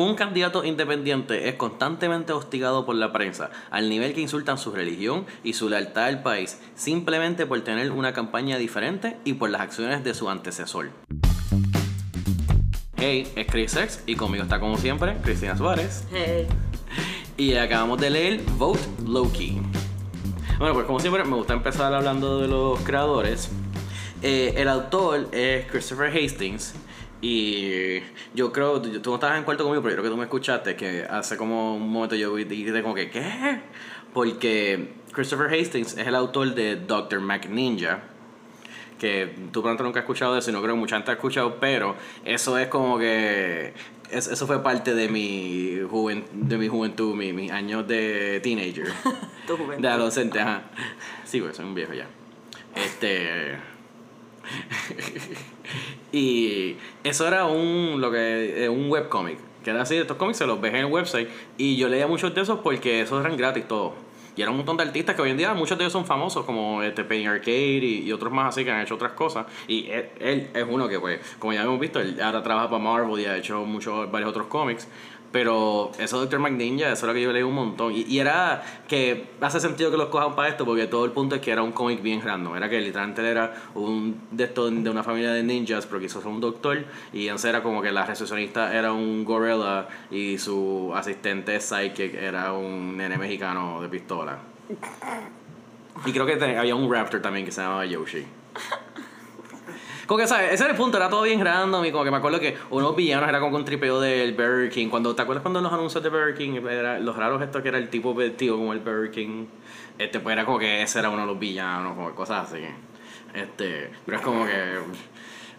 Un candidato independiente es constantemente hostigado por la prensa, al nivel que insultan su religión y su lealtad al país, simplemente por tener una campaña diferente y por las acciones de su antecesor. Hey, es Chris X y conmigo está como siempre Cristina Suárez. Hey. Y acabamos de leer Vote Loki. Bueno, pues como siempre me gusta empezar hablando de los creadores. Eh, el autor es Christopher Hastings. Y yo creo, tú no estabas en cuarto conmigo, pero yo creo que tú me escuchaste que hace como un momento yo dije como que, ¿qué? Porque Christopher Hastings es el autor de Doctor McNinja que tú pronto nunca has escuchado de eso y no creo que mucha gente ha escuchado, pero eso es como que eso fue parte de mi, de mi juventud, mi, mis años de teenager. tu juventud. De adolescente, ajá. Sí, pues soy un viejo ya. Este. y eso era un, lo que, un webcomic. Que era así, estos cómics se los ves en el website. Y yo leía muchos de esos porque esos eran gratis todos. Y era un montón de artistas que hoy en día muchos de ellos son famosos, como este Penny Arcade y, otros más así que han hecho otras cosas. Y él, es uno que, pues, como ya hemos visto, él ahora trabaja para Marvel y ha hecho muchos, varios otros cómics. Pero eso Doctor McNinja, eso es lo que yo leí un montón. Y, era que hace sentido que los cojan para esto, porque todo el punto es que era un cómic bien random. Era que literalmente era un de estos de una familia de ninjas, pero quiso ser un doctor. Y entonces era como que la recepcionista era un gorilla y su asistente psychic era un nene mexicano de pistola. Y creo que había un raptor también que se llamaba Yoshi. Como que, ¿sabes? Ese era el punto, era todo bien random y como que me acuerdo que unos villanos era como un tripeo del Burger King. Cuando, ¿Te acuerdas cuando los anuncios de Burger King, era, los raros estos que era el tipo vestido como el Burger King? Este, pues era como que ese era uno de los villanos, como cosas así. Este, pero es como que...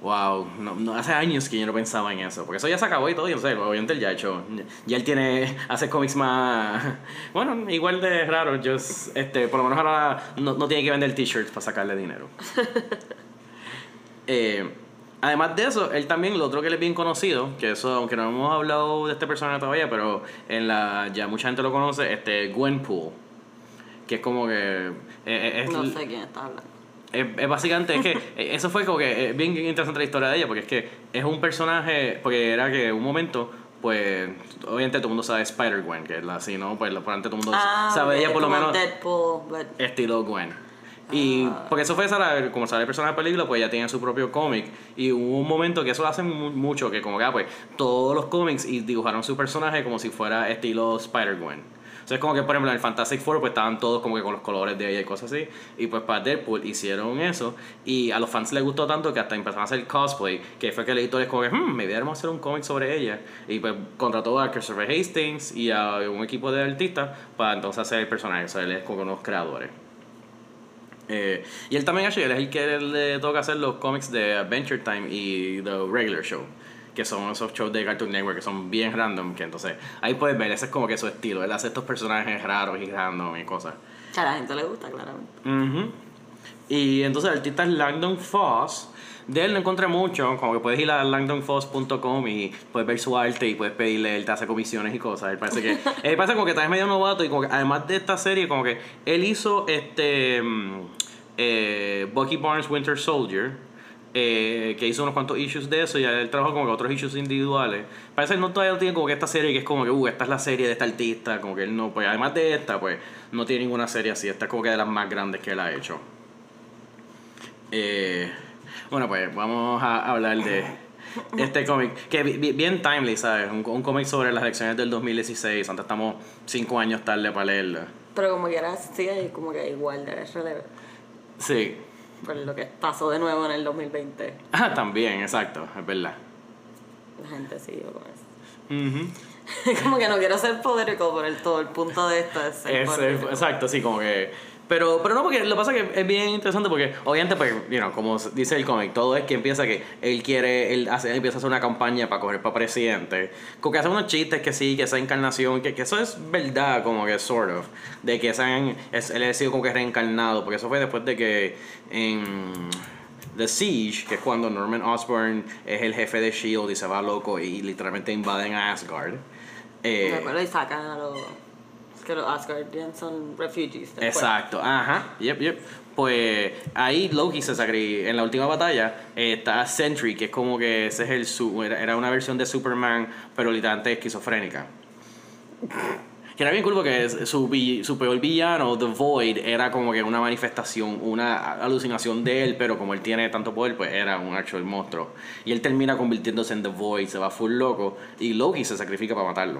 Wow, no, hace años que yo no pensaba en eso, porque eso ya se acabó y todo, y no sé, obviamente él ya ha hecho, ya él tiene, hace cómics más, bueno, igual de raro, just, este, por lo menos ahora no, no tiene que vender t-shirts para sacarle dinero. Eh, además de eso, él también, lo otro que él es bien conocido, que eso, aunque no hemos hablado de este personaje todavía, pero en la ya mucha gente lo conoce, este Gwenpool. Que es como que. Eh, eh, no sé quién está hablando. Es, básicamente, es que eso fue como que bien interesante la historia de ella, porque es que es un personaje, porque era que un momento, pues, obviamente todo el mundo sabe Spider-Gwen, que es la así, ¿no? Pues por todo el mundo ah, sabe ella por lo menos. Deadpool, Estilo Gwen. Y ah. porque eso fue, como sale el personaje de la película, pues ya tiene su propio cómic. Y hubo un momento que eso lo hacen mucho, que como que, ah, pues, todos los cómics y dibujaron su personaje como si fuera estilo Spider-Gwen. O sea, es como que, por ejemplo, en el Fantastic Four, pues estaban todos como que con los colores de ella y cosas así. Y pues para Deadpool hicieron eso. Y a los fans les gustó tanto que hasta empezaron a hacer cosplay. Que fue que el editor es como que, hmm, me a hacer un cómic sobre ella. Y pues contrató a Christopher Hastings y a un equipo de artistas para entonces hacer el personaje. O sea, él es como unos creadores. Eh, y él también, él es el que le toca hacer los cómics de Adventure Time y The Regular Show. Que son esos shows de Cartoon Network que son bien random. Que entonces ahí puedes ver, ese es como que su estilo. Él hace estos personajes raros y random y cosas. a la gente le gusta, claramente. Y entonces el artista es Langdon Foss. De él no encontré mucho, como que puedes ir a langdonfoss.com y puedes ver su arte y puedes pedirle, él te hace comisiones y cosas. Él parece que, él parece como que está medio novato y como que además de esta serie, como que él hizo este mm, eh, Bucky Barnes Winter Soldier, eh, que hizo unos cuantos issues de eso y él trabajó como que otros issues individuales. Parece que no todavía no tiene como que esta serie que es como que, uh, esta es la serie de este artista, como que él no, pues además de esta, pues no tiene ninguna serie así, esta es como que de las más grandes que él ha hecho. Eh, bueno, pues vamos a hablar de este cómic, que bien timely, ¿sabes? Un, un cómic sobre las elecciones del 2016, antes estamos cinco años tarde para leerlo. Pero como que era así, como que igual de relevo. Sí. Por lo que pasó de nuevo en el 2020. Ah, también, exacto, es verdad. La gente siguió con eso. como que no quiero ser podrico, pero el, todo el punto de esto es ser Exacto, sí, como que pero, pero no, porque lo que pasa es que es bien interesante porque obviamente, pues, you como dice el cómic, todo es que empieza que él quiere, él, hace, empieza a hacer una campaña para coger para presidente. Como que hace unos chistes que sí, que esa encarnación, que, que eso es verdad, como que sort of, de que esa, es, él ha sido como que reencarnado, porque eso fue después de que en... The Siege, que es cuando Norman Osborn es el jefe de S.H.I.E.L.D. y se va loco y literalmente invaden a Asgard. Eh, y sacan a los Que los Asgardians son refugees. después. Exacto, ajá, yep, yep. Pues ahí Loki se sacrificó. En la última batalla eh, está Sentry, que es como que ese es el su era, una versión de Superman, pero literalmente esquizofrénica. Que era bien cool porque su, su peor villano, The Void, era como que una manifestación, una alucinación de él, pero como él tiene tanto poder, pues era un actual monstruo. Y él termina convirtiéndose en The Void, se va full loco, y Loki se sacrifica para matarlo.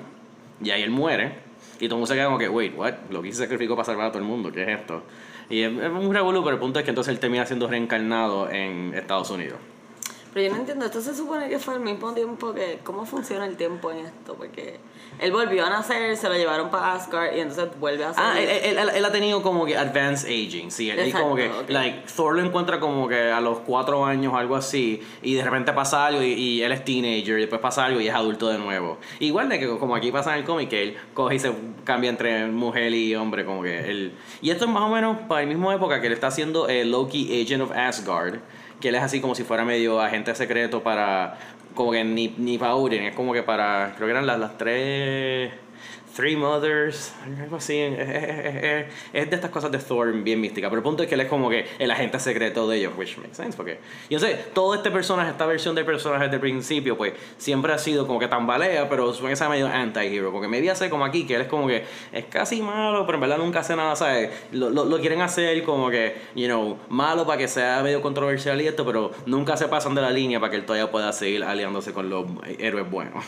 Y ahí él muere, y todo el mundo se queda como que, wait, what? Loki se sacrificó para salvar a todo el mundo, ¿qué es esto? Y es, es un revolú, pero el punto es que entonces él termina siendo reencarnado en Estados Unidos. Pero yo no entiendo, esto se supone que fue al mismo tiempo que. ¿Cómo funciona el tiempo en esto? Porque él volvió a nacer, se lo llevaron para Asgard y entonces vuelve a Ah, salir. él, él- él- él ha tenido como que advanced aging, sí. Él, como que, like, Thor lo encuentra como que a los cuatro años, algo así, y de repente pasa algo y, y él es teenager, y después pasa algo y es adulto de nuevo. Igual de que como aquí pasa en el cómic, que él coge y se cambia entre mujer y hombre, como que él... Y esto es más o menos para la misma época que él está haciendo eh, Loki Agent of Asgard, que él es así como si fuera medio agente secreto para... Como que ni, ni es como que para... Creo que eran las, las tres... Three Mothers, algo así. Es, es- es- es- de estas cosas de Thor bien mística. Pero el punto es que él es como que el agente secreto de ellos, which makes sense. Porque yo sé, todo este personaje, esta versión del personaje desde el principio, pues siempre ha sido como que tambalea, pero suena que sea medio anti-hero. Porque me vi como aquí, que él es como que es casi malo, pero en verdad nunca hace nada, ¿sabes? Lo, lo, lo quieren hacer como que, you know, malo para que sea medio controversial y esto, pero nunca se pasan de la línea para que él todavía pueda seguir aliándose con los héroes buenos.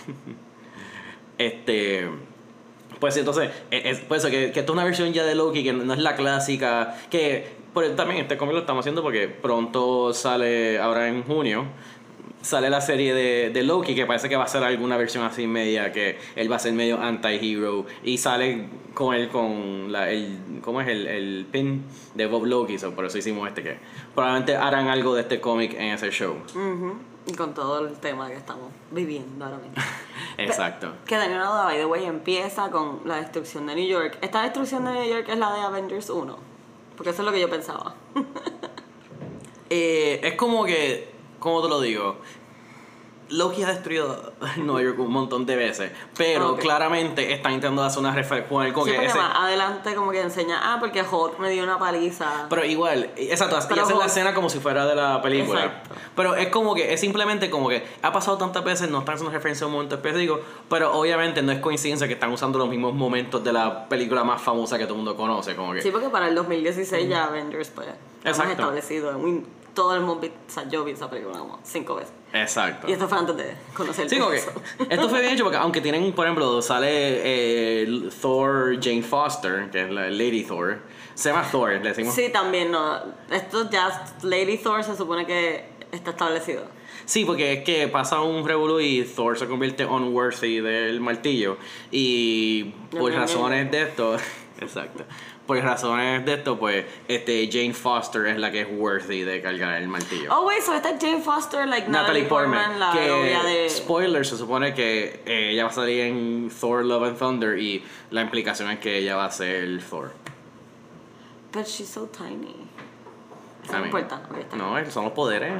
este. Pues entonces, es, es por eso que, que esto es una versión ya de Loki que no es la clásica. Que por, también este cómic lo estamos haciendo porque pronto sale, ahora en junio, sale la serie de, de Loki que parece que va a ser alguna versión así media, que él va a ser medio anti-hero. Y sale con él con la, el, ¿cómo es? El, el pin de Bob Loki, so por eso hicimos este que probablemente harán algo de este cómic en ese show. Ujú, Y con todo el tema que estamos viviendo ahora mismo. Exacto. Que tenía una duda, by the way, empieza con la destrucción de New York. ¿Esta destrucción de New York es la de Avengers 1? Porque eso es lo que yo pensaba. Eh, es como que, ¿cómo te lo digo? Loki ha destruido Nueva York un montón de veces, pero Ok. claramente están intentando hacer una referencia con el con Sí, ese- adelante como que enseña, ah, porque Hulk me dio una paliza. Pero igual, exacto, y Pero hacen la escena como si fuera de la película. Exacto. Pero es como que, es simplemente como que ha pasado tantas veces, no están haciendo referencia a un momento específico, pero obviamente no es coincidencia que están usando los mismos momentos de la película más famosa que todo el mundo conoce, como que... Sí, porque para el 2016 ya Avengers, pues, hemos establecido. un- todo el mundo, o sea, yo vi esa película como cinco veces. Exacto. Y esto fue antes de conocer Sí, como que eso. esto fue bien hecho porque aunque tienen, por ejemplo, sale eh, Thor Jane Foster, que es la Lady Thor, se llama Thor, le decimos. Sí, también, no. Esto ya, Lady Thor se supone que está establecido. Sí, porque es que pasa un revolú y Thor se convierte unworthy del martillo y por razones de esto, exacto. Por razones de esto, pues, este Jane Foster es la que es worthy de cargar el martillo. Oh, wait, so esta es Jane Foster, like Natalie Portman, la que de... spoiler se supone que eh, ella va a salir en Thor Love and Thunder y la implicación es que ella va a ser Thor. But she's so tiny. No importa. está. No, son los poderes.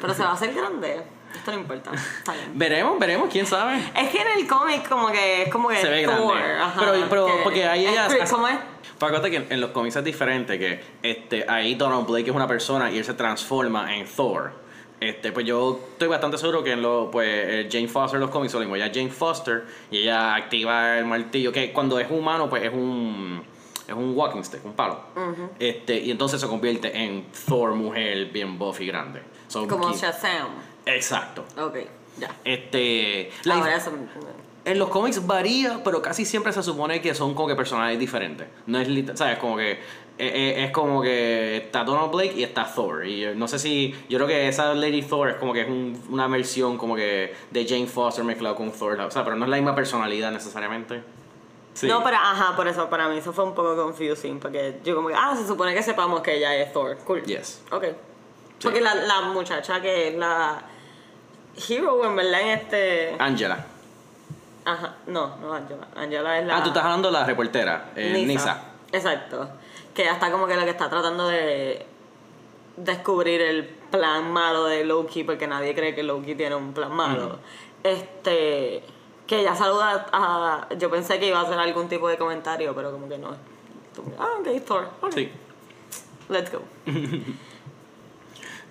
Pero se va a hacer grande. Esto no importa. Está bien. Veremos, veremos, quién sabe. Es que en el cómic como que es como que Se ve Thor, grande. ajá, Pero- pero que- porque ahí ella ¿Cómo es? Acuérdate que en los cómics es diferente, que este, ahí Donald Blake es una persona y él se transforma en Thor. Este, pues yo estoy bastante seguro que en lo, pues, eh, Jane Foster en los cómics, mismo, ella Jane Foster y ella activa el martillo, que cuando es humano, pues es un, es un walking stick, un palo. este, y entonces se convierte en Thor mujer bien buff y grande. So, Como Shazam. Exacto. Ok, ya. Este, la Ahora eso en los cómics varía, pero casi siempre se supone que son como que personajes diferentes. No es literal, ¿sabes? Como que eh, eh, es como que está Donald Blake y está Thor. Y eh, no sé si. Yo creo que esa Lady Thor es como que es un- una versión como que de Jane Foster mezclado con Thor. O sea, pero no es la misma personalidad necesariamente. Sí. No, pero ajá, por eso para mí eso fue un poco confusing, porque yo como que, ah, se supone que sepamos que ella es Thor. Cool. Yes. Ok. Porque la, la muchacha que es la hero, en verdad, en este... Angela. Ajá, no, no Angela. Angela es la... Ah, tú estás hablando de la reportera, eh, Nisa. Exacto. Que está como que lo que está tratando de descubrir el plan malo de Loki, porque nadie cree que Loki tiene un plan malo. Este... Que ella saluda a. Yo pensé que iba a hacer algún tipo de comentario, pero como que no. Ah, ok, Thor. Sí, Let's go.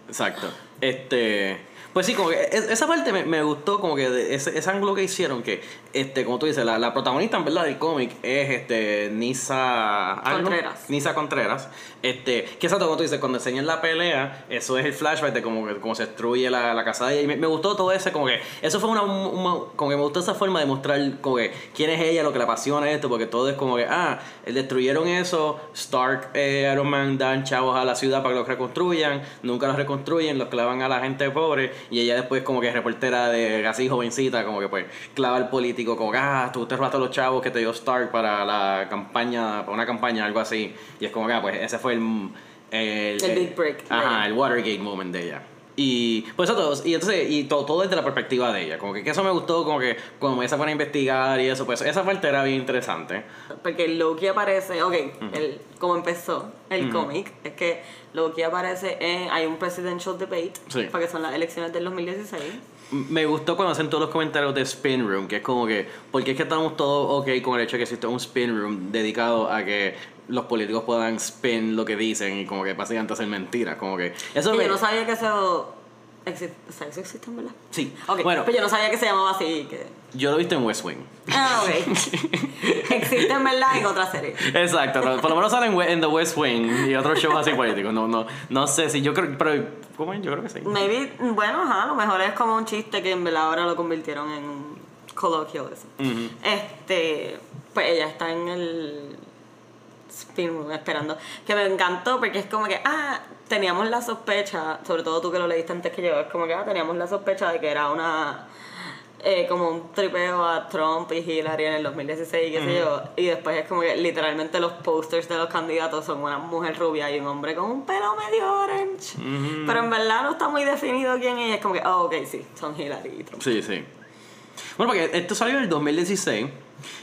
exacto. Este. Pues sí, como que es- esa parte me, me gustó, como que de ese, ese ángulo que hicieron, que, este, como tú dices, la, la protagonista en verdad del cómic es este Nisa Contreras. Nisa Contreras. Este, que exacto, como tú dices, cuando enseñan la pelea, eso es el flashback de cómo, que- cómo se destruye la, la casa de ella. Y me, me gustó todo ese, como que, eso fue una, una- como que me gustó esa forma de mostrar, como que, quién es ella, lo que la apasiona esto, porque todo es como que, ah, destruyeron eso, Stark, eh, Iron Man dan chavos a la ciudad para que los reconstruyan, nunca los reconstruyen, los clavan a la gente pobre, y ella después como que es reportera de así jovencita, como que pues clava al político, como que, ah, tú te robaste a los chavos que te dio Stark para la campaña, para una campaña, algo así, y es como que, ah, pues ese fue el... El, El big break Ajá, el Watergate moment de ella. Y pues eso todo, y entonces, y todo, todo desde la perspectiva de ella. Como que, que eso me gustó, como que cuando ella se pone a investigar y eso, pues esa parte era bien interesante. Porque Loki aparece, ok, el, como empezó el cómic, es que Loki aparece en, hay un presidential debate, Sí. porque son las elecciones del 2016. M- Me gustó cuando hacen todos los comentarios de Spin Room, que es como que, porque es que estamos todos ok con el hecho de que existe un Spin Room dedicado a que los políticos puedan spin lo que dicen y como que básicamente hacer mentiras, como que eso me- yo no sabía que eso existe, o sea, eso existe en verdad. Sí, bueno, pero yo no sabía que se llamaba así. Que... yo lo he visto en West Wing. Ah, ok. existe en verdad en otra serie. Exacto, por lo menos salen en The West Wing y otros shows así políticos. No, no, no sé si yo creo, pero ¿cómo es? Yo creo que sí. Maybe, bueno, ajá, a lo mejor es como un chiste que en verdad ahora lo convirtieron en un colloquialism. Ujú. Este, pues ella está en el spin room esperando. Que me encantó porque es como que, ah, teníamos la sospecha, sobre todo tú que lo leíste antes que yo, es como que, ah, teníamos la sospecha de que era una. eh, como un tripeo a Trump y Hillary en el 2016 y qué sé yo. Y después es como que literalmente los posters de los candidatos son una mujer rubia y un hombre con un pelo medio orange. Pero en verdad no está muy definido quién es. Es como que, oh, ok, sí, son Hillary y Trump. Sí, sí. Bueno, porque esto salió en el 2016.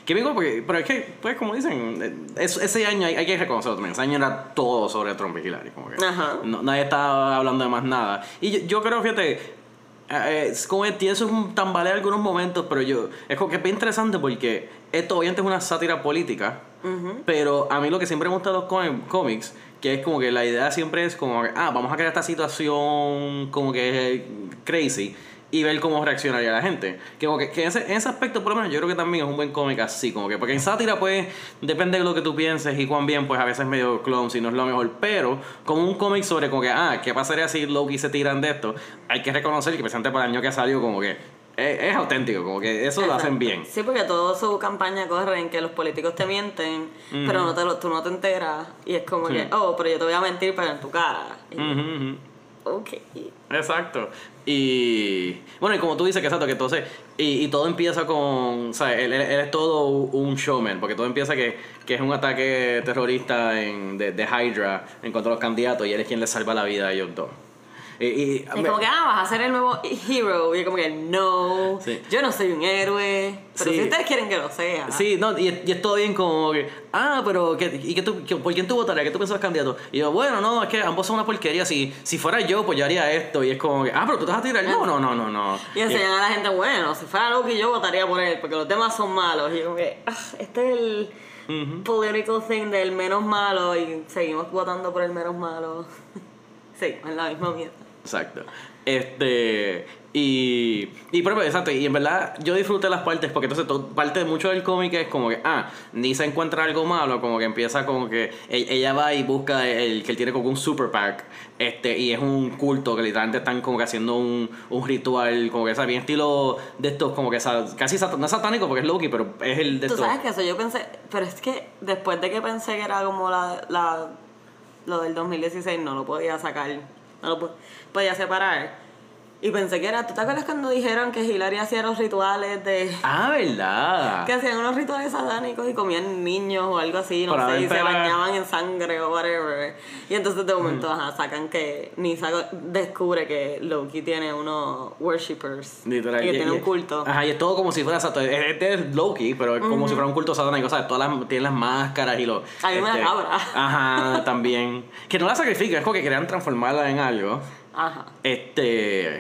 Que vengo porque, pero es que, pues como dicen, eh, es- ese año hay, hay que reconocerlo también. Ese año era todo sobre Trump y Hillary. Como que Ajá. no- nadie estaba hablando de más nada. Y yo, yo creo, fíjate, eh, es como que tiene esos tambalea algunos momentos, pero yo, es como que es interesante porque esto obviamente es una sátira política, pero a mí lo que siempre me gusta de los cómi- cómics, que es como que la idea siempre es como, ah, vamos a crear esta situación como que crazy y ver cómo reaccionaría la gente. Que, que, que en, ese, en ese aspecto, por lo menos, yo creo que también es un buen cómic así, como que, porque en sátira, pues, depende de lo que tú pienses y cuán bien, pues a veces es medio clumsy, no es lo mejor, pero como un cómic sobre, como que, ah, ¿qué pasaría si Loki se tiran de esto? Hay que reconocer que, presente para el año que salió, como que es, es auténtico, como que eso lo hacen bien. Sí, porque toda su campaña corre en que los políticos te mienten, pero no te lo, tú no te enteras. Y es como Sí. que, oh, pero yo te voy a mentir, pero en tu cara. Y. Ok. Exacto. Y bueno, y como tú dices que exacto, que entonces, y, y todo empieza con, o sea, él, él- todo un showman, porque todo empieza que, que es un ataque terrorista en, de, Hydra en contra de los candidatos y él es quien le salva la vida a ellos. Y, y- como que, ah, vas a ser el nuevo hero. Y es como que, no, Sí. yo no soy un héroe. Pero Sí. si ustedes quieren que lo sea. Sí, no, y, y es todo bien como que, ah, pero, ¿qué, ¿y qué tú, por quién tú votarías? ¿Qué tú los candidatos? Y yo, bueno, no, es que ambos son una porquería. Si, si fuera yo, pues yo haría esto. Y es como que, ah, pero tú te vas a tirar. No, no, no, no, no. Y enseñan a la gente, bueno, si fuera Loki yo votaría por él, porque los demás son malos. Y como que, ah, este es el political thing del menos malo y seguimos votando por el menos malo. sí, es la misma mierda. Exacto. Este. Y. Y pero, exacto. Y en verdad, yo disfruté las partes porque entonces todo- parte de mucho del cómic es como que, ah, Nisa encuentra algo malo, como que empieza como que e- ella va y busca el que él tiene como un super pack. Este, y es un culto que literalmente están como que haciendo un, un ritual, como que, ¿sabes? Bien estilo de estos, como que casi sat- no es satánico porque es Loki, pero es el de Tú estos. sabes que eso yo pensé, pero es que después de que pensé que era como la, la lo del 2016 no lo podía sacar, no lo podía separar. Y pensé que era, ¿tú te acuerdas cuando dijeron que Hillary hacía los rituales de Ah, ¿verdad? que hacían unos rituales satánicos y comían niños o algo así, no Para sé, y se bañaban en sangre o whatever. Y entonces de momento ajá, sacan que Nisa descubre que Loki tiene unos worshippers. Literal. Y que y- tiene y- un culto. Ajá, y es todo como si fuera es- Este es Loki, pero es como si fuera un culto satánico. ¿sabes? Todas las, tienen las máscaras y los. este, Hay una cabra. Ajá, también. Que no la sacrifican, es como que querían transformarla en algo. Ajá. Este.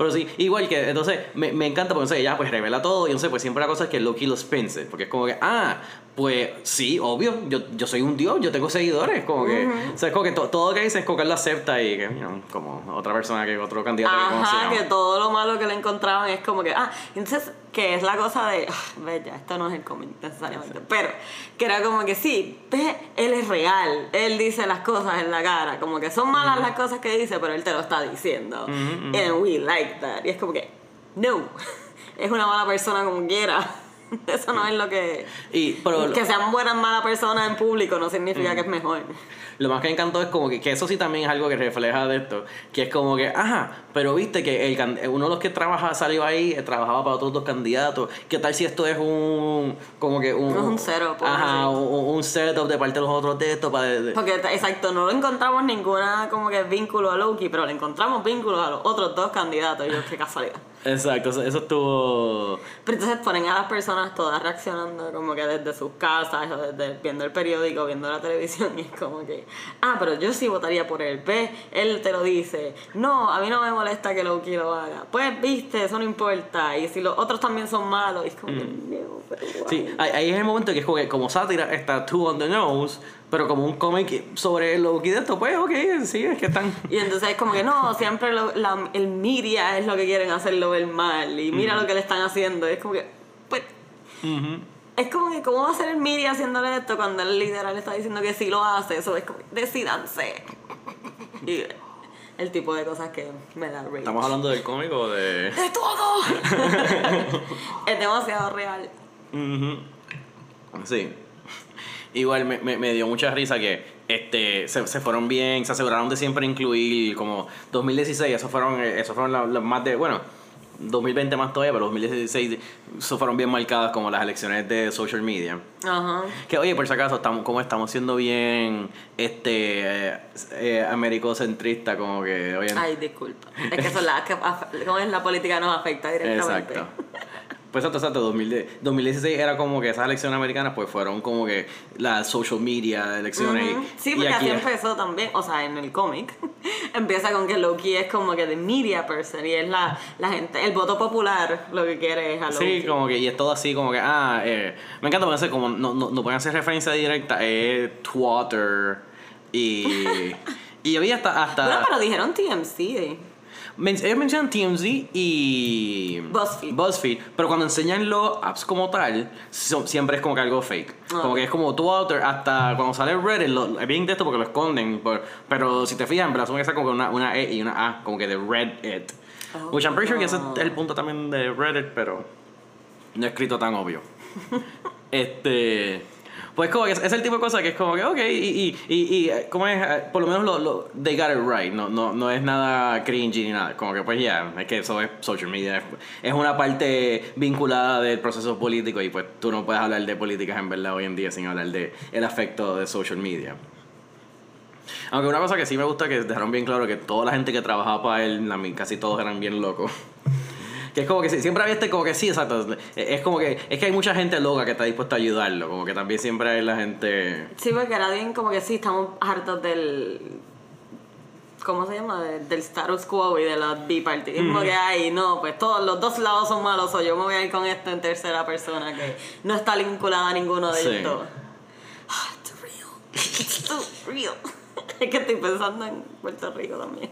Pero sí, igual que, entonces, me, me encanta porque entonces ella pues revela todo y entonces pues siempre la cosa es que Loki los piense, porque es como que, ah, pues sí, obvio, yo, yo soy un dios, yo tengo seguidores, como que, o sea, es como que to- todo lo que dice es como que él lo acepta y que, you know, como otra persona que otro candidato que Ajá, conocíamos. que todo lo malo que le encontraban es como que, ah, entonces, que es la cosa de, ah, ve ya, esto no es el cómic necesariamente, pero que era como que sí, ve, él es real, él dice las cosas en la cara, como que son malas las cosas que dice, pero él te lo está diciendo, and we like y es como que, no, es una mala persona como quiera. Eso no es lo que... Y, pero, que sean buenas malas personas en público no significa que es mejor. Lo más que me encantó es como que, que eso sí también es algo que refleja de esto, que es como que, ajá, pero viste que el, uno de los que trabaja salió ahí, eh, trabajaba para otros dos candidatos, ¿qué tal si esto es un, como que un... Es un setup, Ajá, un, un setup de parte de los otros de esto para... de- Porque exacto, no lo encontramos ninguna como que vínculo a Loki, pero le encontramos vínculos a los otros dos candidatos. Y yo, qué casualidad. Exacto, eso, eso estuvo... Pero entonces ponen a las personas todas reaccionando como que desde sus casas o desde viendo el periódico, viendo la televisión y es como que, ah, pero yo sí votaría por él, ve, él te lo dice, no, a mí no me molesta que Loki lo haga, pues viste, eso no importa, y si los otros también son malos, y es como que, no, pero. Sí, ahí, ahí es el momento que es como, que como sátira está too on the nose, pero como un cómic sobre Loki de esto, pues ok, sí, es que están... Y entonces es como que no, siempre lo- la- el media es lo que quieren hacerlo ver mal. Y mira lo que le están haciendo. Y es como que, pues, es como que, ¿cómo va a ser el media haciéndole esto cuando el literal está diciendo que sí lo hace? Eso es como, decidanse. Y el tipo de cosas que me da rage. ¿Estamos hablando del cómic o de...? ¡De todo! es demasiado real. Ujú. Sí. Igual me, me, me dio mucha risa que este se, se fueron bien, se aseguraron de siempre incluir como 2016, esos fueron, eh, esos fueron las más de, bueno, 2020 más todavía, pero 2016 eso fueron bien marcadas como las elecciones de social media. Ajá. Que oye, por si acaso, estamos, como estamos siendo bien este eh, eh, como que hoy en Ay, disculpa. Es que eso es la, que ¿cómo es la política nos afecta directamente. Exacto. Pues exacto. 2010 2016 era como que esas elecciones americanas pues fueron como que las social media elecciones. y- Ujú. Sí, porque aquí así empezó también, o sea, en el cómic. Empieza con que Loki es como que de media person y es la, la gente, el voto popular lo que quiere es a Loki. Sí, como que, y es todo así, como que, ah, eh, me encanta como no, no, no pueden hacer referencia directa, es Twitter y. y había hasta. hasta Bueno, pero dijeron TMC. Men- ellos mencionan TMZ y. BuzzFeed. BuzzFeed, pero cuando enseñan los apps como tal, son- siempre es como que algo fake. Como que es como Twitter, hasta cuando sale Reddit, lo, es bien de esto porque lo esconden. por- pero si te fijas, en verdad, son está como que una, una E y una A, como que de Reddit. Oh. Which I'm pretty sure que ese es el punto también de Reddit, pero no es escrito tan obvio. este. Pues como que es, el tipo de cosa que es como que, ok, y, y, y, y eh, como es, eh, por lo menos lo, lo, they got it right, no, no, no es nada cringy ni nada, como que pues ya, es que eso es social media, es, una parte vinculada del proceso político y pues tú no puedes hablar de políticas en verdad hoy en día sin hablar de el afecto de social media. Aunque una cosa que sí me gusta que dejaron bien claro que toda la gente que trabajaba para él, casi todos eran bien locos. Que es como que sí, siempre había este como que sí, exacto. Es como que es que hay mucha gente loca que está dispuesta a ayudarlo, como que también siempre hay la gente Sí, porque era bien como que sí, estamos hartos del. ¿Cómo se llama? De- del status quo y de la bipartidismo que hay. No, pues todos los dos lados son malos. O yo me voy a ir con esto en tercera persona que no está vinculada a ninguno de Sí. ellos dos. Ah, it's real. It's real. es que estoy pensando en Puerto Rico también.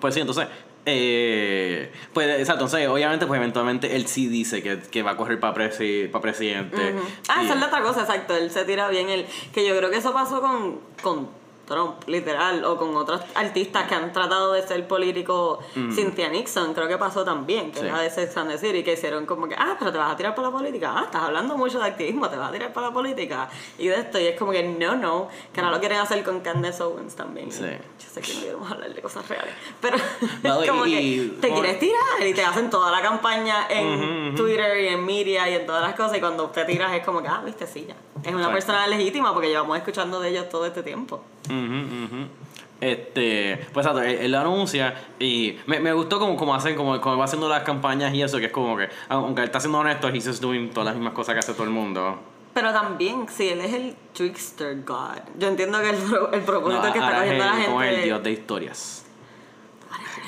Pues sí, entonces, eh, pues exacto, entonces obviamente pues eventualmente él sí dice que, que va a correr para presi pa presidente. Ah, esa es la otra cosa, exacto. Él se tira bien. El, que yo creo que eso pasó con, con Trump, literal, o con otros artistas que han tratado de ser políticos. Cynthia Nixon, creo que pasó también, que Sí. era de Sex and the City, que hicieron como que, ah, pero te vas a tirar para la política. Ah, estás hablando mucho de activismo, te vas a tirar para la política. Y de esto, y es como que no, no, que ahora lo quieren hacer con Candace Owens también. Sí. Yo sé que no queremos hablar de cosas reales, pero No, y- como y- que te quieres tirar y te hacen toda la campaña en Twitter y en media y en todas las cosas y cuando te tiras es como que, ah, viste, sí, ya. Es una Exacto. persona legítima porque llevamos escuchando de ellos todo este tiempo. Ujú. Este, pues exacto, él, él lo anuncia y me, me gustó como, como hacen, como, como va haciendo las campañas y eso, que es como que, aunque él está siendo honesto, he's just doing todas las mismas cosas que hace todo el mundo. Pero también, si él es el trickster god, yo entiendo que el, el propósito No, que está ahora es cogiendo la el- como gente... el dios de historias.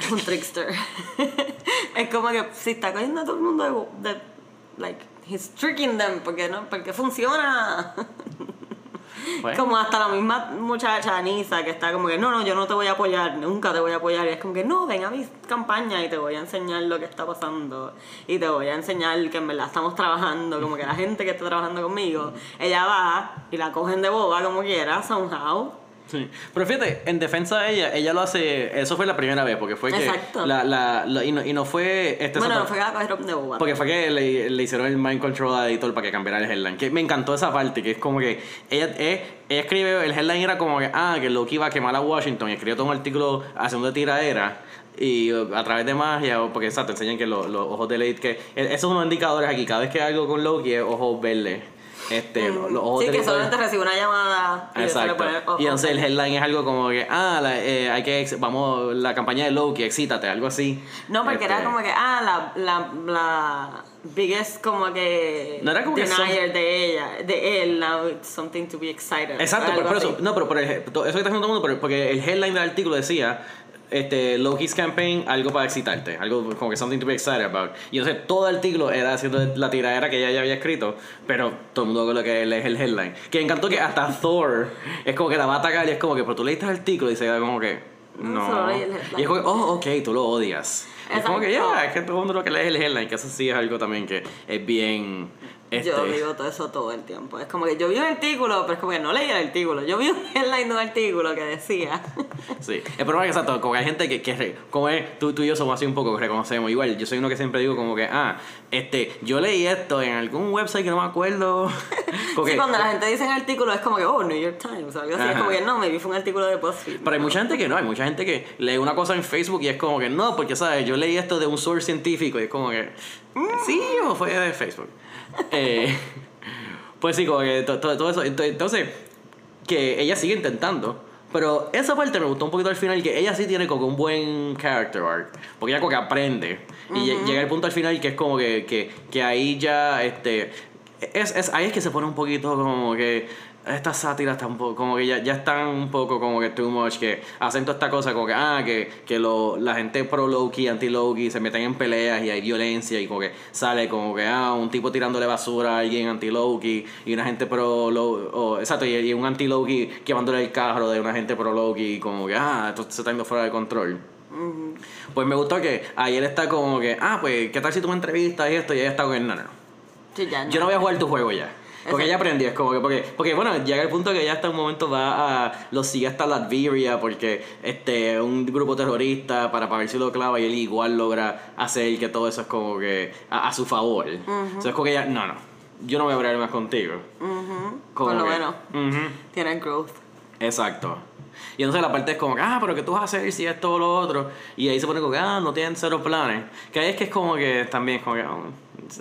Es un trickster. es como que si está cogiendo a todo el mundo de, de like he's tricking them porque no porque funciona Pues, como hasta la misma muchacha Anisa que está como que no no yo no te voy a apoyar nunca te voy a apoyar y es como que no ven a mi campaña y te voy a enseñar lo que está pasando y te voy a enseñar que en verdad estamos trabajando como que la gente que está trabajando conmigo ella va y la cogen de boba como quiera somehow Sí. Pero fíjate, en defensa de ella, ella lo hace. Eso fue la primera vez, porque fue que. Exacto. La, la, la- y, no, y no fue. Este bueno no fue que la de boba Porque fue que le, le hicieron el mind control a editor para que cambiara el headline. Que me encantó esa parte, que es como que ella, eh, ella escribe, el headline era como que, ah, que Loki iba a quemar a Washington y escribió todo un artículo haciendo de tiradera. Y uh, a través de magia, porque exacto, te enseñan que los, los ojos de Lady, que e- esos son unos indicadores aquí, cada vez que hay algo con Loki es ojos verdes. Este, los, los ojos sí que solamente recibe una llamada y se le Exacto. pone ojo. Y entonces el headline es algo como que, ah, la, eh, hay que, vamos, la campaña de Loki, excítate, algo así. No, porque era Este, como que, ah, la, la, la biggest como que No era como que denier de ella, de él, now it's something to be excited. Exacto, por eso, no, pero por el- eso que está haciendo todo el mundo, pero- porque el headline del artículo decía, este, Loki's campaign, algo para excitarte, algo como que something to be excited about. Y entonces todo el artículo era haciendo la tiradera que ella ya había escrito, pero todo el mundo con lo que lee es el headline. Que me encantó que hasta Thor es como que la va a atacar y es como que, pero tú leíste el artículo y se queda como que, No, y es como que, oh, ok, tú lo odias. Es como que, ya, es que todo el mundo lo que lee es el headline, que eso sí es algo también que es bien... Este, Yo vivo todo eso todo el tiempo. Es como que yo vi un artículo, pero es como que no leí el artículo. Yo vi un headline de un artículo que decía. Sí, el problema es que exacto, como que hay gente que, que como es, tú, tú y yo somos así un poco que reconocemos. Igual, yo soy uno que siempre digo como que, ah, este, yo leí esto en algún website que no me acuerdo. Como Sí, cuando la gente dice en artículo es como que, oh, New York Times o algo así. Es Ajá. como que no, maybe fue un artículo de BuzzFeed. Pero hay mucha gente que no, hay mucha gente que lee una cosa en Facebook y es como que no, porque sabes, yo leí esto de un source científico y es como que, sí, o fue de Facebook. Eh, pues sí, como que to- to- todo, eso. Ento- Entonces, que ella sigue intentando. Pero esa parte me gustó un poquito al final, que ella sí tiene como un buen character arc. Porque ella como que aprende. Y lle- llega el punto al final que es como que, que, que ahí ya, este... Es, es, ahí es que se pone un poquito como que... Estas sátiras tampoco, como que ya, ya están un poco como que too much, que hacen toda esta cosa como que, ah, que, que lo, la gente pro Loki, anti Loki se meten en peleas y hay violencia y como que sale como que, ah, un tipo tirándole basura a alguien anti Loki y una gente pro Loki, exacto, y, y un anti Loki quemándole el carro de una gente pro Loki y como que, ah, esto se está yendo fuera de control. Pues me gustó que ahí él está como que, ah, pues, ¿qué tal si tú me entrevistas y esto? Y ella está con el no, no, no. Sí, ya, Yo no voy a jugar tu juego ya. Porque ella aprendió, es como que, porque, porque bueno, llega el punto que ella hasta un momento va a, lo sigue hasta Latveria porque este, un grupo terrorista para, para ver si lo clava y él igual logra hacer que todo eso es como que a, a su favor. Entonces es como que ella, no, no, yo no voy a hablar más contigo. Como Por lo que- menos. Ujú. Tienen growth. Exacto. Y entonces la parte es como que, ah, pero ¿qué tú vas a hacer si es todo lo otro? Y ahí se pone como que, ah, no tienen cero planes. Que ahí es que es como que también, como que, oh,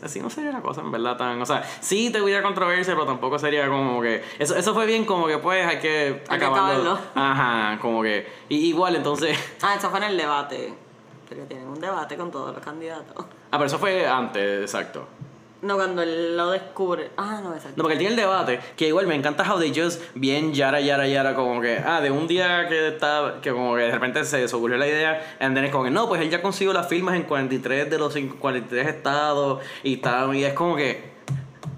así no sería la cosa en verdad tan. O sea, sí te hubiera controversia, pero tampoco sería como que. Eso, eso fue bien como que, pues, hay que Hay que acabarlo. acabarlo. Ajá, como que. Y, igual, entonces. Ah, eso fue en el debate. Porque tienen un debate con todos los candidatos. Ah, pero eso fue antes, exacto. No, cuando él lo descubre. Ah, no, exacto. No, porque él tiene el debate, que igual me encanta how they just bien yara, yara, yara, como que, ah, de un día que está, que como que de repente se ocurrió la idea, and then es como que, no, pues él ya consiguió las firmas en 43 de los cinco- 43 estados, y está, y es como que,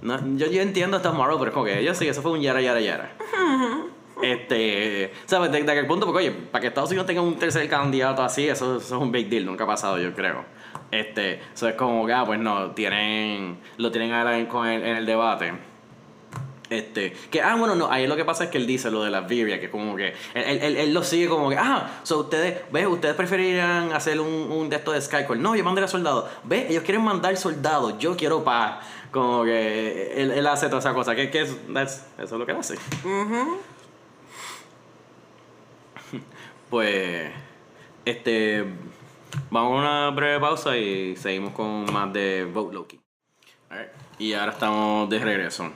no, yo, yo entiendo esta Marvel, pero es como que ellos sí, eso fue un yara, yara, yara. Este, ¿sabes? De, de aquel punto, porque oye, para que Estados Unidos tenga un tercer candidato así, eso, eso es un big deal, nunca ha pasado, yo creo. Este, eso es como que, ah, pues no, tienen, lo tienen ahora en, con el- en el debate. Este, que, ah, bueno, no, ahí lo que pasa es que él dice lo de la Viria, que como que, él, él, él- él lo sigue como que, ah, so ustedes, ¿ves? Ustedes preferirían hacer un, un de esto de Skycore. No, yo mandaré soldados. ¿Ves? Ellos quieren mandar soldados, yo quiero paz. Como que él, él hace toda esa cosa, que, que es, that's- eso es lo que él hace. Pues, este, vamos a una breve pausa y seguimos con más de Vote Loki. Alright, Y ahora estamos de regreso.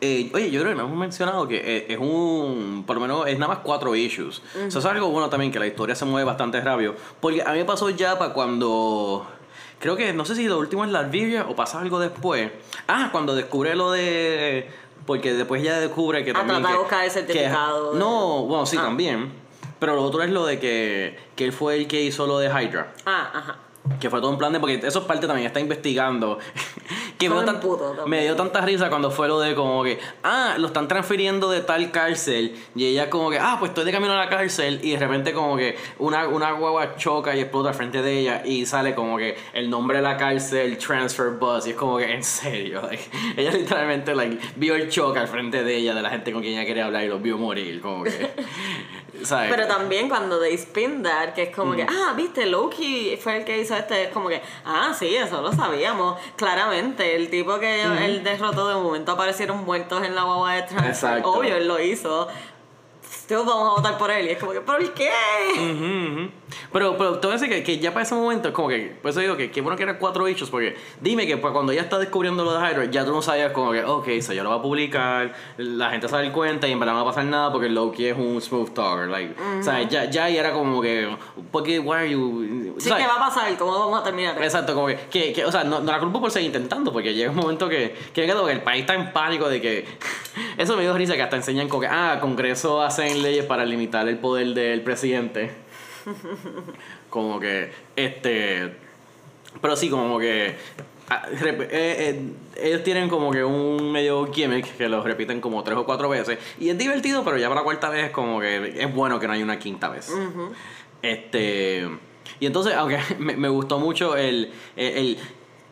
Eh, oye, yo creo que no hemos mencionado que eh, es un, por lo menos es nada más cuatro issues. Eso es algo bueno también, que la historia se mueve bastante rápido. Porque a mí me pasó ya para cuando, creo que, no sé si lo último es la Alvivia o pasa algo después. Ah, cuando descubre lo de, porque después ya descubre que Ah, también... que- buscar el certificado no, bueno, sí, Ah. también. Pero lo otro es lo de que, que él fue el que hizo lo de Hydra. Ah, ajá. Que fue todo un plan de. Porque eso es parte también, está investigando. que me tan- puto me dio tanta risa cuando fue lo de como que. Ah, lo están transfiriendo de tal cárcel. Y ella como que. Ah, pues estoy de camino a la cárcel. Y de repente como que una, una guagua choca y explota al frente de ella. Y sale como que el nombre de la cárcel, Transfer Bus. Y es como que, en serio. like, ella literalmente like, vio el choque al frente de ella, de la gente con quien ella quería hablar. Y los vio morir. Como que. ¿Sabes? Pero también cuando they spin that, que es como que, ah, viste, Loki fue el que hizo este, es como que, ah, sí, eso lo sabíamos. Claramente, el tipo que él derrotó de momento aparecieron muertos en la guagua de. Exacto. Obvio, él lo hizo. Still vamos a votar por él. Y es como que, ¿por qué? Ujú, ujú. Pero, pero te voy a decir que, que ya para ese momento es como que, por eso digo que qué bueno que eran cuatro bichos, porque dime que pues, cuando ya está descubriendo lo de Hydra, ya tú no sabías como que, ok, eso ya lo va a publicar, la gente se va a dar cuenta y en verdad no va a pasar nada porque Loki es un smooth talker, like, o sea, ya, ya era como que, porque, why are you, Sí. ¿qué va a pasar? ¿Cómo vamos a terminar? Exacto, como que, que, que, o sea, no, no la culpo por seguir intentando, porque llega un momento que, que, que el país está en pánico de que, eso me dio risa que hasta enseñan como que, ah, Congreso hacen leyes para limitar el poder del presidente. como que, este, pero sí, como que, ah, eh, eh, ellos tienen como que un medio gimmick que lo repiten como tres o cuatro veces, y es divertido, pero ya para la cuarta vez es como que es bueno que no haya una quinta vez. Este. Y entonces, aunque me, me gustó mucho el. el, el-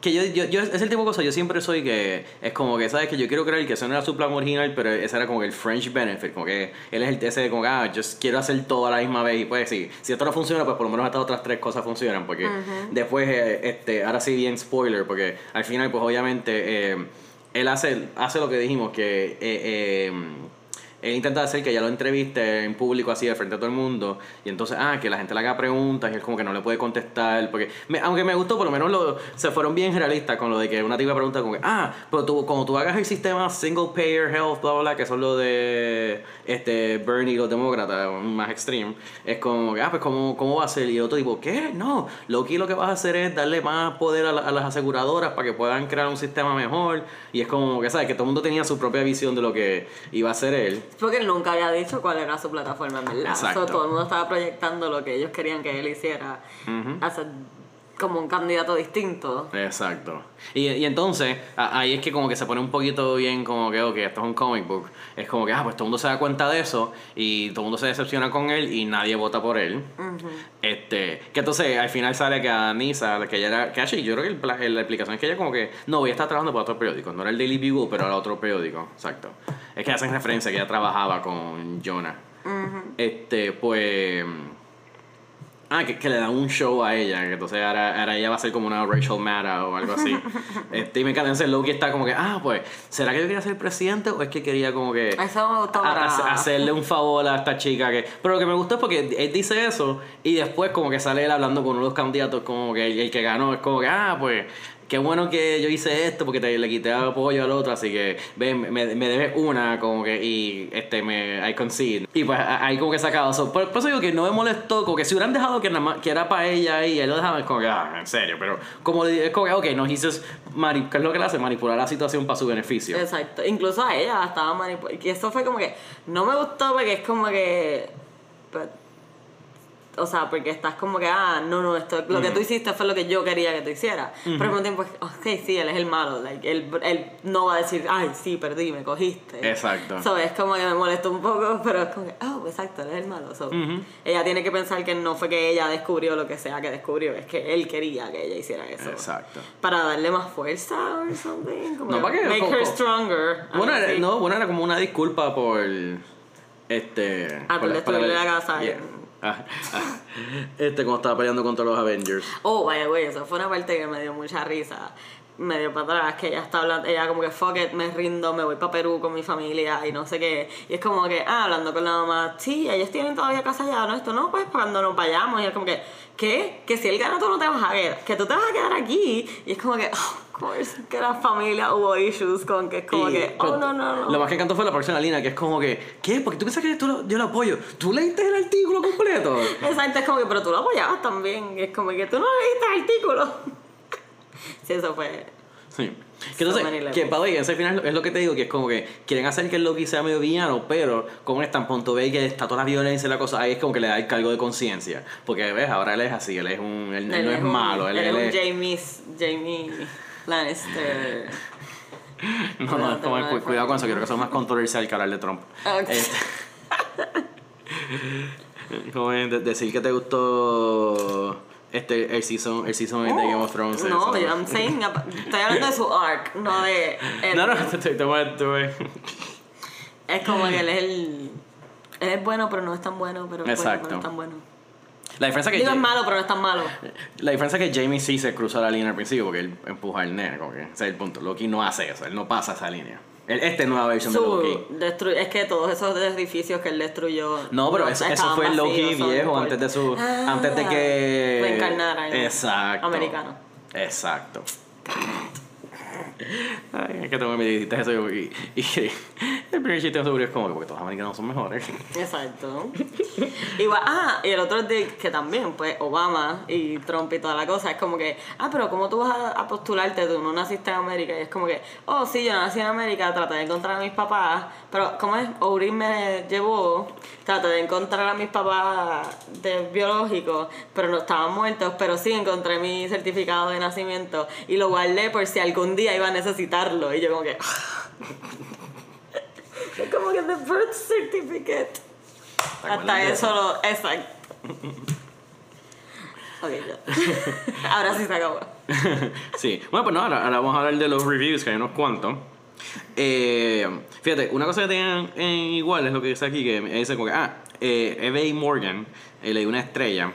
que yo, yo, yo- es el tipo de cosa, yo siempre soy que es como que, ¿sabes? Que yo quiero creer que ese no era su plan original, pero ese era como que el French benefit, como que él es el ese como que, ah, yo quiero hacer todo a la misma vez y pues sí, si esto no funciona, pues por lo menos estas otras tres cosas funcionan, porque después, eh, este, ahora sí bien spoiler, porque al final, pues obviamente, eh, él hace, hace lo que dijimos, que... eh, eh, él intenta hacer que ella lo entreviste en público así de frente a todo el mundo y entonces ah que la gente le haga preguntas y él como que no le puede contestar porque me- aunque me gustó por lo menos lo, se fueron bien realistas con lo de que una tipa pregunta como que ah pero tú cuando tú hagas el sistema single payer health bla bla bla que son lo de este Bernie los demócratas más extreme es como que ah pues cómo, cómo va a ser y otro tipo ¿qué? no Loki lo que vas a hacer es darle más poder a, la- a las aseguradoras para que puedan crear un sistema mejor y es como que sabes que todo el mundo tenía su propia visión de lo que iba a hacer él Porque él nunca había dicho cuál era su plataforma, en verdad. Exacto. So, todo el mundo estaba proyectando lo que ellos querían que él hiciera. Hacer como un candidato distinto. Exacto. Y, y entonces, a- ahí es que como que se pone un poquito bien como que, ok, esto es un comic book. Es como que, ah, pues todo el mundo se da cuenta de eso y todo el mundo se decepciona con él y nadie vota por él. Este, que entonces al final sale que a Nisa, que ella era, que actually, yo creo que el la explicación es que ella como que, no, ella está trabajando para otro periódico, no era el Daily Bugle, pero era otro periódico, exacto. Es que hacen referencia que ella trabajaba con Jonah. Este, pues... Ah, que, que le dan un show a ella, que entonces ahora, ahora ella va a ser como una Rachel Maddow o algo así. este, y me encanta, entonces Loki está como que, ah, pues, ¿será que yo quería ser presidente o es que quería como que... Eso a- nada. hacerle un favor a esta chica que pero lo que me gustó es porque él dice eso y después como que sale él hablando con uno de los candidatos como que el, el que ganó es como que ah pues qué bueno que yo hice esto porque te, le quité apoyo al otro así que ven me, debes una como que y este me I concede y pues ahí como que sacado eso por, eso digo que no me molestó como que si hubieran dejado que, que era para ella y él lo dejaba es como que ah en serio pero como es como que ok no dices mani ¿qué es lo que le hace? manipular la situación para su beneficio Exacto. Incluso a ella la estaba manipulando. Y eso fue como que no me gustó porque es como que. but- o sea, porque estás como que, ah, no, no, esto, lo que tú hiciste fue lo que yo quería que tú hicieras. Pero al mismo tiempo, ok, sí, él es el malo. Like, él, él no va a decir, ay, sí, perdí, me cogiste. Exacto. So, es como que me molestó un poco, pero es como que, oh, exacto, él es el malo. So, Ella tiene que pensar que no fue que ella descubrió lo que sea que descubrió, es que él quería que ella hiciera eso. exacto Para darle más fuerza o something. Como No, para que- Make her stronger. Bueno, era, no, bueno, era como una disculpa por. Este. Ah, por la- destruirle la casa. Yeah. Este, como estaba peleando contra los Avengers. Oh, vaya, güey, eso fue una parte que me dio mucha risa. Me dio para atrás, que ella está hablando, ella como que fuck it, me rindo, me voy para Perú con mi familia y no sé qué. Y es como que, ah, hablando con la mamá, sí, ellos tienen todavía casa allá, ¿no? Esto no, pues cuando nos vayamos. Y es como que, ¿qué? Que si él gana tú no te vas a quedar, que tú te vas a quedar aquí. Y es como que, oh, of course, que la familia hubo issues con que es como Y que, oh, no, no, no. Lo más que encantó fue la próxima línea, que es como que, ¿qué? Porque tú piensas que tú lo- yo lo apoyo. ¿Tú leíste el artículo completo? Exacto, es como que, pero tú lo apoyabas también. Y es como que tú no leíste el artículo. sí, eso fue. Sí. Que entonces, que para hoy, ese final es lo que te digo, que es como que quieren hacer que el Loki sea medio villano, pero como es tan punto ve que está toda la violencia y la cosa, ahí es como que le da el cargo de conciencia. Porque ves, ahora él es así, él es un, él, él no es malo, él, él él es Jamie, Jamie Lannister. no, no, es como, cu- cuidado con eso, quiero que eso es más controversial que hablar de Trump. Ok. Este- como decir que te gustó este el season, el season de Game of Thrones. No, eso. I'm saying, estoy hablando de su arc, no de. él. No, no, voy a- Es como que él es el. Él es bueno, pero no es tan bueno, pero es bueno, Exacto. pero no es tan bueno. La diferencia es que Digo, es malo, pero no es tan malo. La diferencia es que Jamie sí se cruzó la línea al principio porque él empuja al nene, como que ese es el punto. Loki no hace eso, él no pasa esa línea. Él, esta es nueva versión de Loki. Es que todos esos edificios que él destruyó. No, pero eso, eso fue el Loki viejo por- antes de su. Ah, antes de que. Reencarnara en Exacto. americano. Exacto. Ay, es que tengo que dijiste eso y, y, y el primer chiste seguro es como que porque todos los americanos son mejores. Exacto. Igual, ah, y el otro de que también, pues Obama y Trump y toda la cosa, es como que, ah, pero ¿cómo tú vas a, a postularte? Tú no naciste en América. Y es como que, oh, sí, yo nací en América, traté de encontrar a mis papás, pero ¿cómo es? Uri me llevó, traté de encontrar a mis papás de biológicos, pero no estaban muertos, pero sí encontré mi certificado de nacimiento y lo guardé por si algún día iba a necesitarlo. Y yo como que... Es como que the birth certificate. Hasta eso lo. Exacto. Ok, ya. Ahora sí se acabó. sí. Bueno, pues no, ahora, ahora vamos a hablar de los reviews, que hay unos cuantos. Eh, fíjate, una cosa que tengan en igual es lo que dice aquí, que dice como que, ah, eh, Eve Morgan eh, le dio una estrella.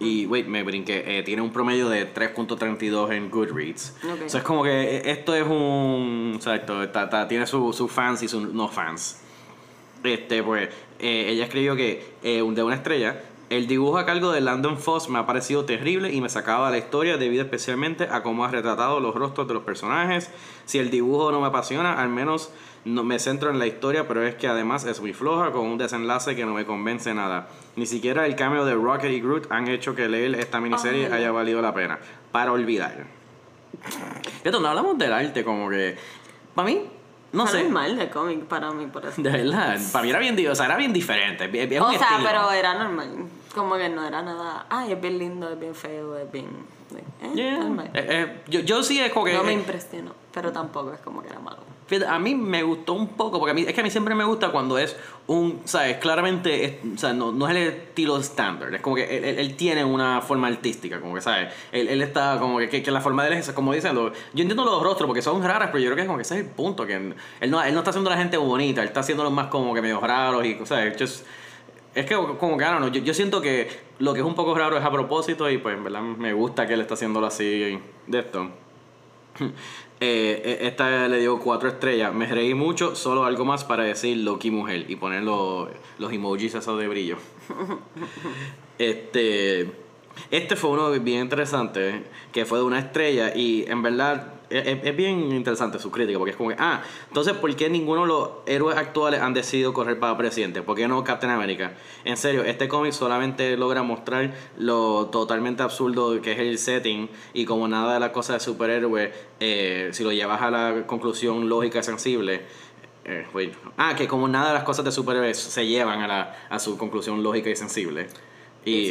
Y, wait, me brinqué, eh, tiene un promedio de 3.32 en Goodreads. Ok. O sea, es como que eh, esto es un... Exacto, está- está- tiene sus su fans y sus no fans. Este, pues, eh, ella escribió que eh, de una estrella, el dibujo a cargo de Landon Foss me ha parecido terrible y me sacaba la historia debido especialmente a cómo ha retratado los rostros de los personajes. Si el dibujo no me apasiona, al menos no me centro en la historia, pero es que además es muy floja con un desenlace que no me convence nada. Ni siquiera el cameo de Rocket y Groot han hecho que leer esta miniserie Ay. haya valido la pena. Para olvidar. Esto no hablamos del arte, como que. Para mí, no sé. normal de cómic para mí, por eso. De verdad, para mí era bien, o sea, era bien diferente. Es, O sea, estilo. pero era normal. Como que no era nada. Ay, es bien lindo, es bien feo, es bien. Eh, Yeah. normal. Eh, eh, yo, yo sí es como que. No me eh, impresionó, pero tampoco es como que era malo. A mí me gustó un poco, porque a mí, es que a mí siempre me gusta cuando es un, ¿sabes? Claramente, o sea, no, no es el estilo estándar, es como que él, él- tiene una forma artística, como que, ¿sabes? Él, él está como que, que, la forma de él es como dicen, lo- yo entiendo los rostros porque son raras, pero yo creo que es como que ese es el punto, que él no, él no está haciendo a la gente bonita, él está haciendo los más como que medio raros y, ¿sabes? Just- es que como que, know, yo, yo siento que lo que es un poco raro es a propósito y pues en verdad me gusta que él está haciéndolo así de esto. Eh, esta le dio cuatro estrellas. Me reí mucho, solo algo más para decir Loki mujer y poner los, los emojis esos de brillo. Este, este fue uno bien interesante, que fue de una estrella y en verdad es, es- bien interesante su crítica, porque es como que, ah, entonces, ¿por qué ninguno de los héroes actuales han decidido correr para presidente? ¿Por qué no Captain America? En serio, este cómic solamente logra mostrar lo totalmente absurdo que es el setting y como nada de las cosas de superhéroes, eh, si lo llevas a la conclusión lógica y sensible, eh, wait. ah, que como nada de las cosas de superhéroes se llevan a, la, a su conclusión lógica y sensible. Y.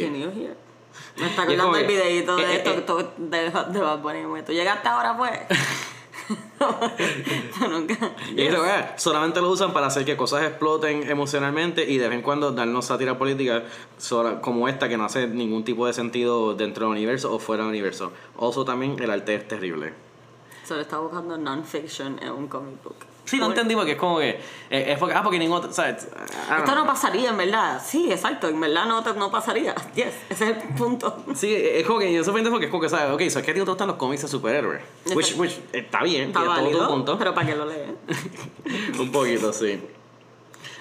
Me está acordando el videito de eh, esto eh, to- de, de Bad Bunny. Tú llegaste ahora, pues. Nunca. Y es lo que es, solamente lo usan para hacer que cosas exploten emocionalmente y de vez en cuando darnos sátira política sola- como esta que no hace ningún tipo de sentido dentro del universo o fuera del universo. Also también el arte es terrible. Solo estaba buscando non-fiction en un comic book. Sí, no entendí porque es como que... eh, es porque, ah, porque ningún otro... ¿sabes? Ah, Esto no pasaría, en verdad. Sí, exacto. En verdad no, no pasaría. Yes, ese es el punto. Sí, es como que yo sorprendo porque es como que, ¿sabes? Ok, so es que a ti no te gustan los cómics de superhéroes. Which, which está bien, Está tiene todo tu válido, punto. pero para que lo lees. Un poquito, sí.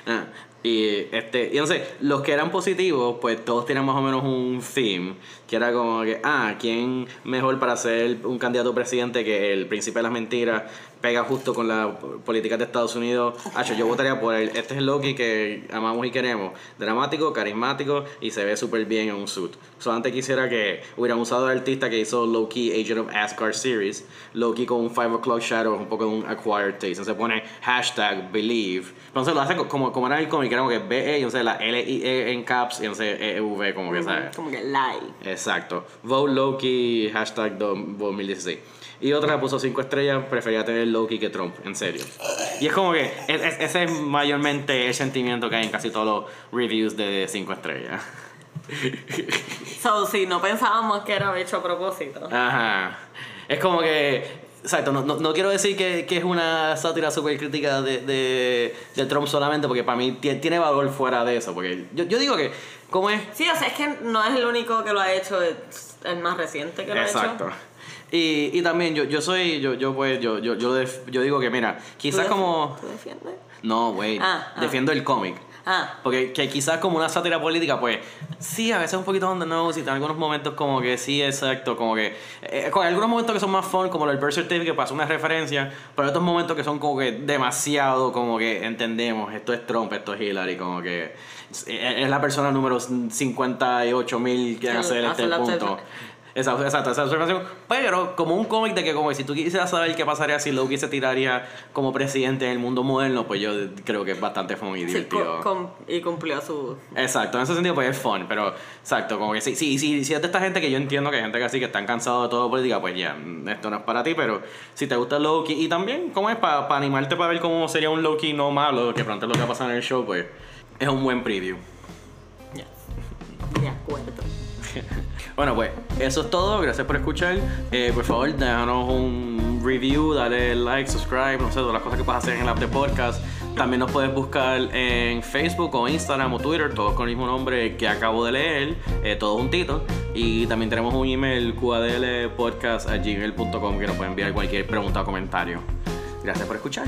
Ah, Y este, y entonces, los que eran positivos, pues todos tienen más o menos un theme, que era como que, ah, ¿quién mejor para ser un candidato presidente que el príncipe de las mentiras pega justo con las políticas de Estados Unidos? Hacho, yo votaría por él. Este es Loki que amamos y queremos. Dramático, carismático y se ve súper bien en un suit. Solamente quisiera que hubieran usado al artista que hizo Loki Agent of Asgard Series, Loki con un 5 o'clock shadow, un poco de un acquired taste. Entonces pone hashtag believe. Entonces lo hace como, como era el cómic, era como que BE, y entonces la L-I-E en caps, y entonces E-V, como que, ¿sabes? Como que lie. Exacto. Vote Loki, hashtag 2016. Y otra puso 5 estrellas, prefería tener Loki que Trump, en serio. Y es como que es- es- ese es mayormente el sentimiento que hay en casi todos los reviews de 5 estrellas. So, sí, no pensábamos que era hecho a propósito. Ajá. Es como que. Exacto, no, no, no quiero decir que, que es una sátira súper crítica de, de, de Trump solamente, porque para mí tie- tiene valor fuera de eso. Porque yo, yo digo que, ¿cómo es? Sí, o sea, es que no es el único que lo ha hecho, es el más reciente que lo Exacto. ha hecho. Y, y también yo, yo soy, yo, yo pues, yo, yo, yo, def- yo digo que mira, quizás ¿Tú def- como. ¿Tú defiendes? No, güey. Ah, ah. Defiendo el cómic. Ah, Porque que quizás como una sátira política, pues sí, a veces un poquito on the nose y en algunos momentos como que sí, exacto, como que... eh, con algunos momentos que son más fun, como el Berserk TV que pasa una referencia, pero otros momentos que son como que demasiado como que entendemos, esto es Trump, esto es Hillary, como que es, la persona número 58 mil que hace este la punto. Exacto, exacto, esa observación. Pero como un cómic de que como que si tú quisieras saber qué pasaría si Loki se tiraría como presidente en el mundo moderno, pues yo creo que es bastante fun y sí, divertido. co- com- y cumplió su... Exacto, en ese sentido pues es fun, pero exacto, como que sí, sí, sí, si es de esta gente que yo entiendo que hay gente que así que están cansados de todo política, pues ya, esto no es para ti, pero si te gusta Loki y también, ¿cómo es? Para animarte para ver cómo sería un Loki no malo, que pronto es lo que va a pasar en el show, pues es un buen preview. Yes. De acuerdo. Bueno, pues eso es todo. Gracias por escuchar. Eh, por favor, déjanos un review, dale like, subscribe, no sé, todas las cosas que puedes hacer en el app de podcast. También nos puedes buscar en Facebook o Instagram o Twitter, todos con el mismo nombre que acabo de leer, eh, todos juntitos. Y también tenemos un email, qadlpodcast.gmail.com, que nos pueden enviar cualquier pregunta o comentario. Gracias por escuchar.